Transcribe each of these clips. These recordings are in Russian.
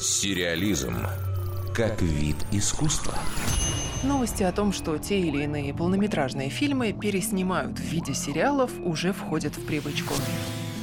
Сериализм как вид искусства. Новости о том, что те или иные полнометражные фильмы переснимают в виде сериалов, уже входят в привычку.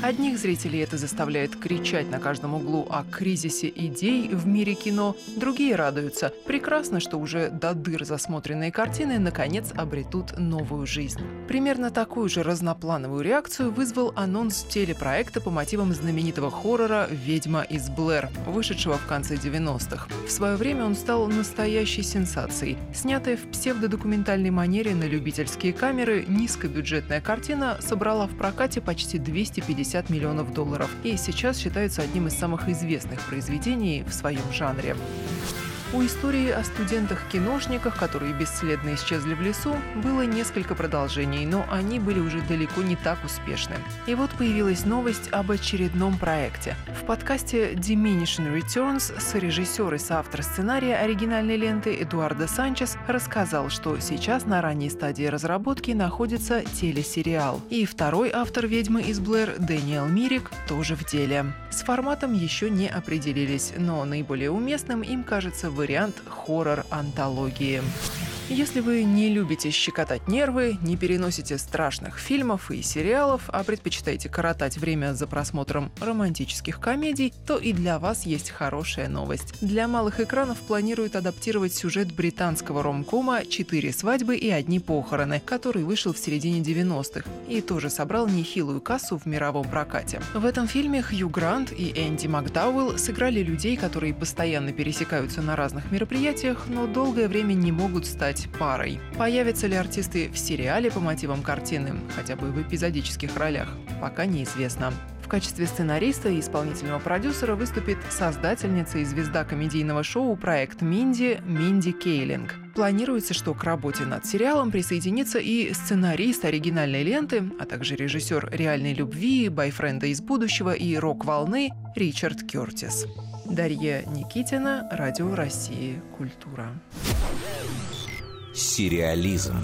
Одних зрителей это заставляет кричать на каждом углу о кризисе идей в мире кино, другие радуются. Прекрасно, что уже до дыр засмотренные картины наконец обретут новую жизнь. Примерно такую же разноплановую реакцию вызвал анонс телепроекта по мотивам знаменитого хоррора «Ведьма из Блэр», вышедшего в конце 90-х. В свое время он стал настоящей сенсацией. Снятая в псевдодокументальной манере на любительские камеры, низкобюджетная картина собрала в прокате почти 250 50 миллионов долларов и сейчас считается одним из самых известных произведений в своем жанре. У истории о студентах-киношниках, которые бесследно исчезли в лесу, было несколько продолжений, но они были уже далеко не так успешны. И вот появилась новость об очередном проекте. В подкасте Diminishing Returns сорежиссер и соавтор сценария оригинальной ленты Эдуардо Санчес рассказал, что сейчас на ранней стадии разработки находится телесериал. И второй автор «Ведьмы из Блэр» Дэниел Мирик тоже в деле. С форматом еще не определились, но наиболее уместным им кажется вариант хоррор-антологии. Если вы не любите щекотать нервы, не переносите страшных фильмов и сериалов, а предпочитаете коротать время за просмотром романтических комедий, то и для вас есть хорошая новость. Для малых экранов планируют адаптировать сюжет британского ромкома «Четыре свадьбы и одни похороны», который вышел в середине 90-х и тоже собрал нехилую кассу в мировом прокате. В этом фильме Хью Грант и Энди Макдауэлл сыграли людей, которые постоянно пересекаются на разных мероприятиях, но долгое время не могут стать стать парой. Появятся ли артисты в сериале по мотивам картины, хотя бы в эпизодических ролях, пока неизвестно. В качестве сценариста и исполнительного продюсера выступит создательница и звезда комедийного шоу «Проект Минди» Минди Кейлинг. Планируется, что к работе над сериалом присоединится и сценарист оригинальной ленты, а также режиссер «Реальной любви», «Байфренда из будущего» и «Рок-волны» Ричард Кертис. Дарья Никитина, Радио России. Культура. Сериализм.